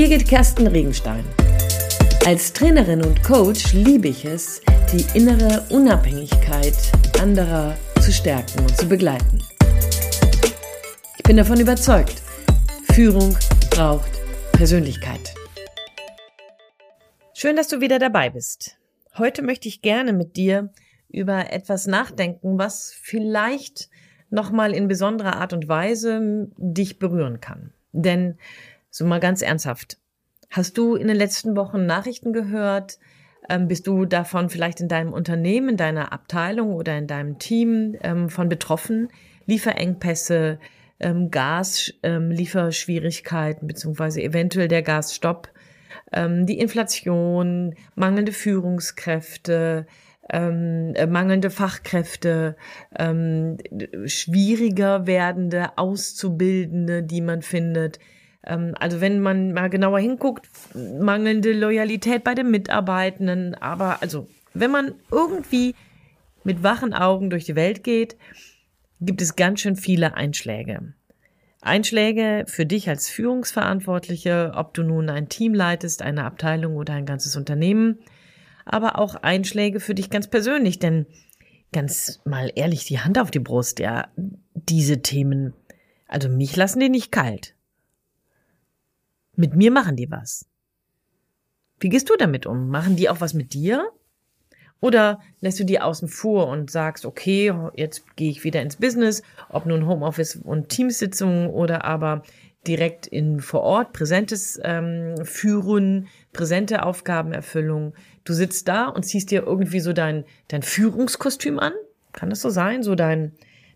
Birgit Kersten Regenstein. Als Trainerin und Coach liebe ich es, die innere Unabhängigkeit anderer zu stärken und zu begleiten. Ich bin davon überzeugt, Führung braucht Persönlichkeit. Schön, dass du wieder dabei bist. Heute möchte ich gerne mit dir über etwas nachdenken, was vielleicht nochmal in besonderer Art und Weise dich berühren kann. Denn, so mal ganz ernsthaft, hast du in den letzten Wochen Nachrichten gehört? Ähm, bist du davon vielleicht in deinem Unternehmen, in deiner Abteilung oder in deinem Team ähm, von betroffen? Lieferengpässe, ähm, Gaslieferschwierigkeiten, ähm, beziehungsweise eventuell der Gasstopp, ähm, die Inflation, mangelnde Führungskräfte, ähm, äh, mangelnde Fachkräfte, ähm, schwieriger werdende Auszubildende, die man findet. Ähm, also wenn man mal genauer hinguckt, mangelnde Loyalität bei den Mitarbeitenden, aber also wenn man irgendwie mit wachen Augen durch die Welt geht, gibt es ganz schön viele Einschläge. Einschläge für dich als Führungsverantwortliche, ob du nun ein Team leitest, eine Abteilung oder ein ganzes Unternehmen aber auch Einschläge für dich ganz persönlich, denn ganz mal ehrlich, die Hand auf die Brust, ja, diese Themen, also mich lassen die nicht kalt. Mit mir machen die was. Wie gehst du damit um? Machen die auch was mit dir? Oder lässt du die außen vor und sagst, okay, jetzt gehe ich wieder ins Business, ob nun Homeoffice und Teamsitzungen oder aber direkt in vor Ort präsentes ähm, Führen, präsente Aufgabenerfüllung. Du sitzt da und ziehst dir irgendwie so dein, dein Führungskostüm an. Kann das so sein? So dein,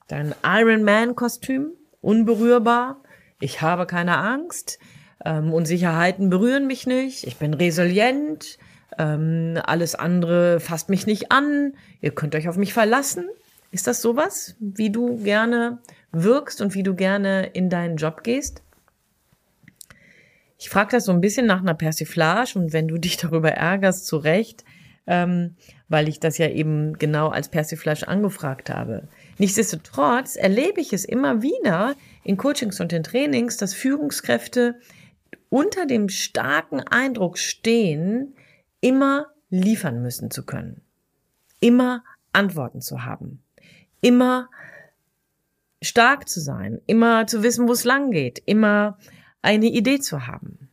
dein Iron Man Kostüm? Unberührbar. Ich habe keine Angst. Ähm, Unsicherheiten berühren mich nicht. Ich bin resilient. Ähm, alles andere fasst mich nicht an. Ihr könnt euch auf mich verlassen. Ist das sowas, wie du gerne wirkst und wie du gerne in deinen Job gehst? Ich frage das so ein bisschen nach einer Persiflage und wenn du dich darüber ärgerst, zu Recht, ähm, weil ich das ja eben genau als Persiflage angefragt habe. Nichtsdestotrotz erlebe ich es immer wieder in Coachings und in Trainings, dass Führungskräfte unter dem starken Eindruck stehen, immer liefern müssen zu können, immer Antworten zu haben, immer stark zu sein, immer zu wissen, wo es lang geht, immer eine Idee zu haben.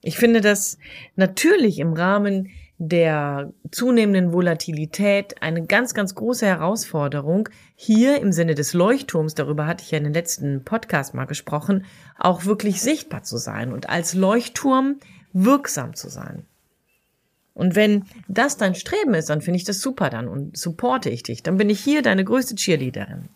Ich finde das natürlich im Rahmen der zunehmenden Volatilität eine ganz, ganz große Herausforderung, hier im Sinne des Leuchtturms, darüber hatte ich ja in den letzten Podcast mal gesprochen, auch wirklich sichtbar zu sein und als Leuchtturm wirksam zu sein. Und wenn das dein Streben ist, dann finde ich das super dann und supporte ich dich. Dann bin ich hier deine größte Cheerleaderin.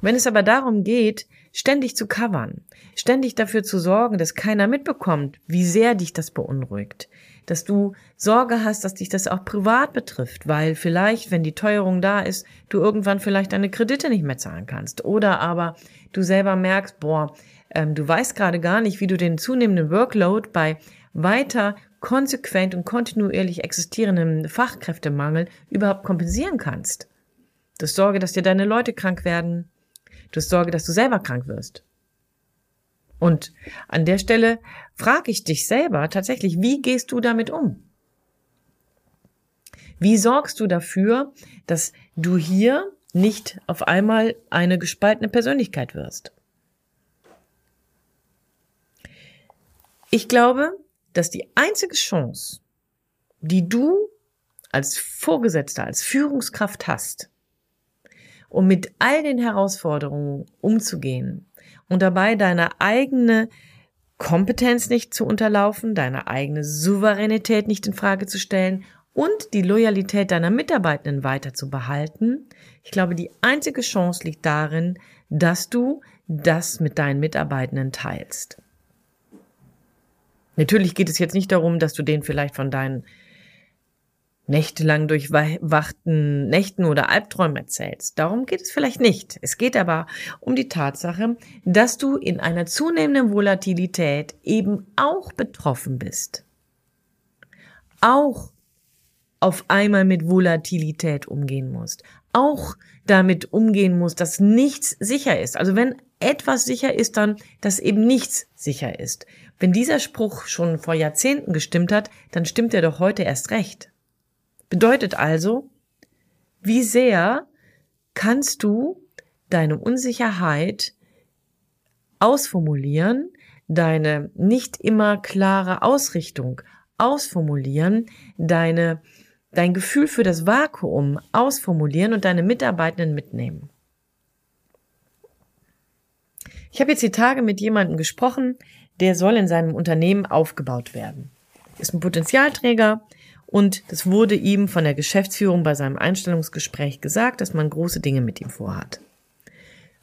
Wenn es aber darum geht, ständig zu covern, ständig dafür zu sorgen, dass keiner mitbekommt, wie sehr dich das beunruhigt, dass du Sorge hast, dass dich das auch privat betrifft, weil vielleicht, wenn die Teuerung da ist, du irgendwann vielleicht deine Kredite nicht mehr zahlen kannst oder aber du selber merkst, boah, ähm, du weißt gerade gar nicht, wie du den zunehmenden Workload bei weiter konsequent und kontinuierlich existierendem Fachkräftemangel überhaupt kompensieren kannst. Das Sorge, dass dir deine Leute krank werden, Du hast Sorge, dass du selber krank wirst. Und an der Stelle frage ich dich selber tatsächlich, wie gehst du damit um? Wie sorgst du dafür, dass du hier nicht auf einmal eine gespaltene Persönlichkeit wirst? Ich glaube, dass die einzige Chance, die du als Vorgesetzter, als Führungskraft hast, um mit all den Herausforderungen umzugehen und dabei deine eigene Kompetenz nicht zu unterlaufen, deine eigene Souveränität nicht in Frage zu stellen und die Loyalität deiner Mitarbeitenden weiter zu behalten. Ich glaube, die einzige Chance liegt darin, dass du das mit deinen Mitarbeitenden teilst. Natürlich geht es jetzt nicht darum, dass du denen vielleicht von deinen nächtelang durchwachten Nächten oder Albträumen erzählst. Darum geht es vielleicht nicht. Es geht aber um die Tatsache, dass du in einer zunehmenden Volatilität eben auch betroffen bist. Auch auf einmal mit Volatilität umgehen musst. auch damit umgehen muss, dass nichts sicher ist. Also wenn etwas sicher ist, dann, dass eben nichts sicher ist. Wenn dieser Spruch schon vor Jahrzehnten gestimmt hat, dann stimmt er doch heute erst recht. Bedeutet also, wie sehr kannst du deine Unsicherheit ausformulieren, deine nicht immer klare Ausrichtung ausformulieren, deine, dein Gefühl für das Vakuum ausformulieren und deine Mitarbeitenden mitnehmen. Ich habe jetzt die Tage mit jemandem gesprochen, der soll in seinem Unternehmen aufgebaut werden. Ist ein Potenzialträger und das wurde ihm von der Geschäftsführung bei seinem Einstellungsgespräch gesagt, dass man große Dinge mit ihm vorhat.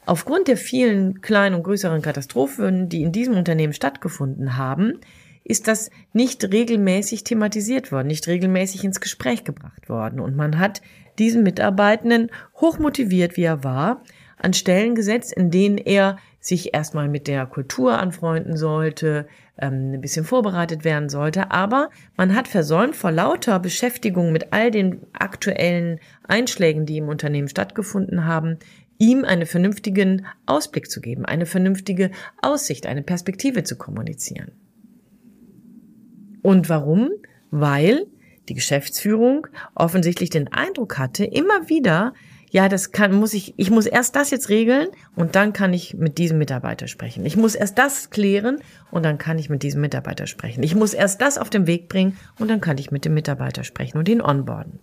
Aufgrund der vielen kleinen und größeren Katastrophen, die in diesem Unternehmen stattgefunden haben, ist das nicht regelmäßig thematisiert worden, nicht regelmäßig ins Gespräch gebracht worden. Und man hat diesen Mitarbeitenden hochmotiviert, wie er war, an Stellen gesetzt, in denen er sich erstmal mit der Kultur anfreunden sollte, ähm, ein bisschen vorbereitet werden sollte. Aber man hat versäumt, vor lauter Beschäftigung mit all den aktuellen Einschlägen, die im Unternehmen stattgefunden haben, ihm einen vernünftigen Ausblick zu geben, eine vernünftige Aussicht, eine Perspektive zu kommunizieren. Und warum? Weil die Geschäftsführung offensichtlich den Eindruck hatte, immer wieder, ja, das kann, muss ich, ich muss erst das jetzt regeln und dann kann ich mit diesem Mitarbeiter sprechen. Ich muss erst das klären und dann kann ich mit diesem Mitarbeiter sprechen. Ich muss erst das auf den Weg bringen und dann kann ich mit dem Mitarbeiter sprechen und ihn onboarden.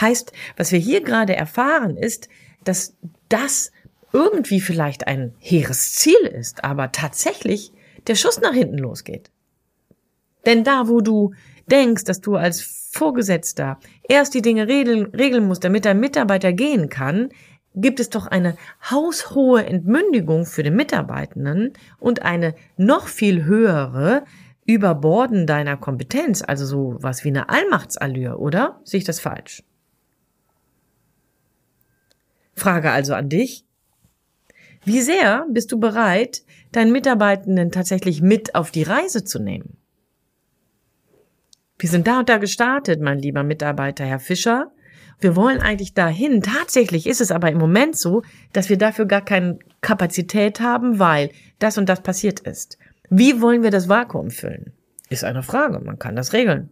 Heißt, was wir hier gerade erfahren ist, dass das irgendwie vielleicht ein hehres Ziel ist, aber tatsächlich der Schuss nach hinten losgeht. Denn da, wo du denkst, dass du als Vorgesetzter erst die Dinge regeln, regeln musst, damit dein Mitarbeiter gehen kann, gibt es doch eine haushohe Entmündigung für den Mitarbeitenden und eine noch viel höhere Überborden deiner Kompetenz, also so was wie eine Allmachtsallure, oder? Sehe ich das falsch? Frage also an dich. Wie sehr bist du bereit, deinen Mitarbeitenden tatsächlich mit auf die Reise zu nehmen? Wir sind da und da gestartet, mein lieber Mitarbeiter, Herr Fischer. Wir wollen eigentlich dahin. Tatsächlich ist es aber im Moment so, dass wir dafür gar keine Kapazität haben, weil das und das passiert ist. Wie wollen wir das Vakuum füllen? Ist eine Frage. Man kann das regeln.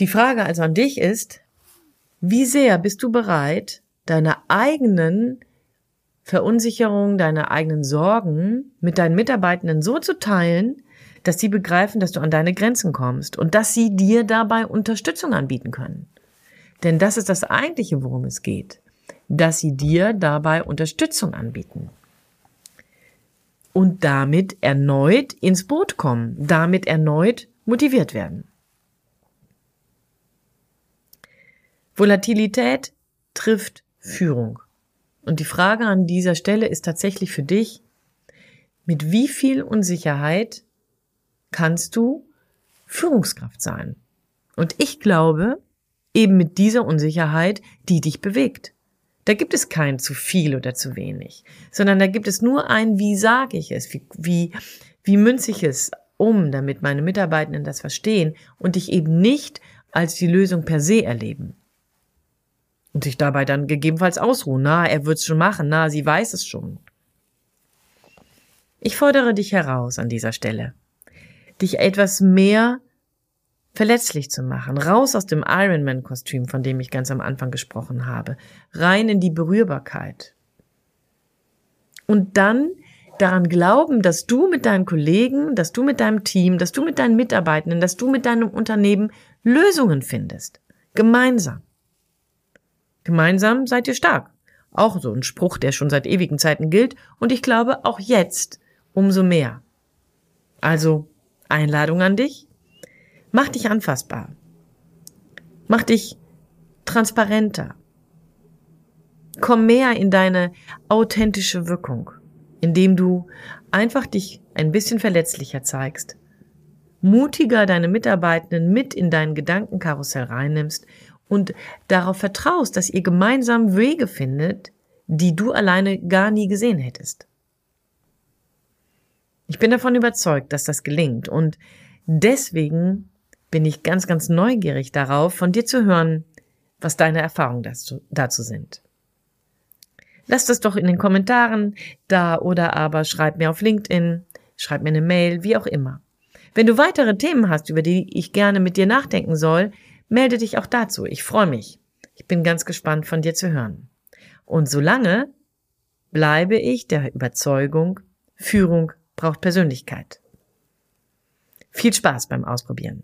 Die Frage also an dich ist, wie sehr bist du bereit, deine eigenen Verunsicherungen, deine eigenen Sorgen mit deinen Mitarbeitenden so zu teilen, dass sie begreifen, dass du an deine Grenzen kommst und dass sie dir dabei Unterstützung anbieten können. Denn das ist das eigentliche, worum es geht, dass sie dir dabei Unterstützung anbieten. Und damit erneut ins Boot kommen, damit erneut motiviert werden. Volatilität trifft Führung. Und die Frage an dieser Stelle ist tatsächlich für dich, mit wie viel Unsicherheit kannst du Führungskraft sein. Und ich glaube, eben mit dieser Unsicherheit, die dich bewegt. Da gibt es kein zu viel oder zu wenig, sondern da gibt es nur ein, wie sage ich es, wie, wie, wie münze ich es um, damit meine Mitarbeitenden das verstehen und dich eben nicht als die Lösung per se erleben. Und sich dabei dann gegebenenfalls ausruhen. Na, er wird's schon machen. Na, sie weiß es schon. Ich fordere dich heraus an dieser Stelle dich etwas mehr verletzlich zu machen, raus aus dem Ironman-Kostüm, von dem ich ganz am Anfang gesprochen habe, rein in die Berührbarkeit. Und dann daran glauben, dass du mit deinen Kollegen, dass du mit deinem Team, dass du mit deinen Mitarbeitenden, dass du mit deinem Unternehmen Lösungen findest. Gemeinsam. Gemeinsam seid ihr stark. Auch so ein Spruch, der schon seit ewigen Zeiten gilt und ich glaube auch jetzt umso mehr. Also Einladung an dich. Mach dich anfassbar. Mach dich transparenter. Komm mehr in deine authentische Wirkung, indem du einfach dich ein bisschen verletzlicher zeigst, mutiger deine Mitarbeitenden mit in dein Gedankenkarussell reinnimmst und darauf vertraust, dass ihr gemeinsam Wege findet, die du alleine gar nie gesehen hättest. Ich bin davon überzeugt, dass das gelingt und deswegen bin ich ganz, ganz neugierig darauf, von dir zu hören, was deine Erfahrungen dazu, dazu sind. Lass das doch in den Kommentaren da oder aber schreib mir auf LinkedIn, schreib mir eine Mail, wie auch immer. Wenn du weitere Themen hast, über die ich gerne mit dir nachdenken soll, melde dich auch dazu. Ich freue mich. Ich bin ganz gespannt von dir zu hören. Und solange bleibe ich der Überzeugung, Führung braucht Persönlichkeit. Viel Spaß beim Ausprobieren.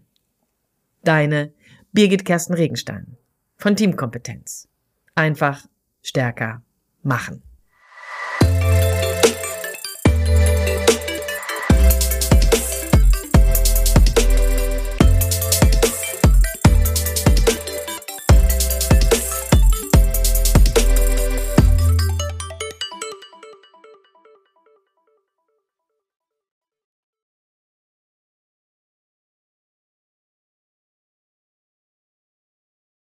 Deine Birgit Kersten Regenstein von Teamkompetenz. Einfach stärker machen.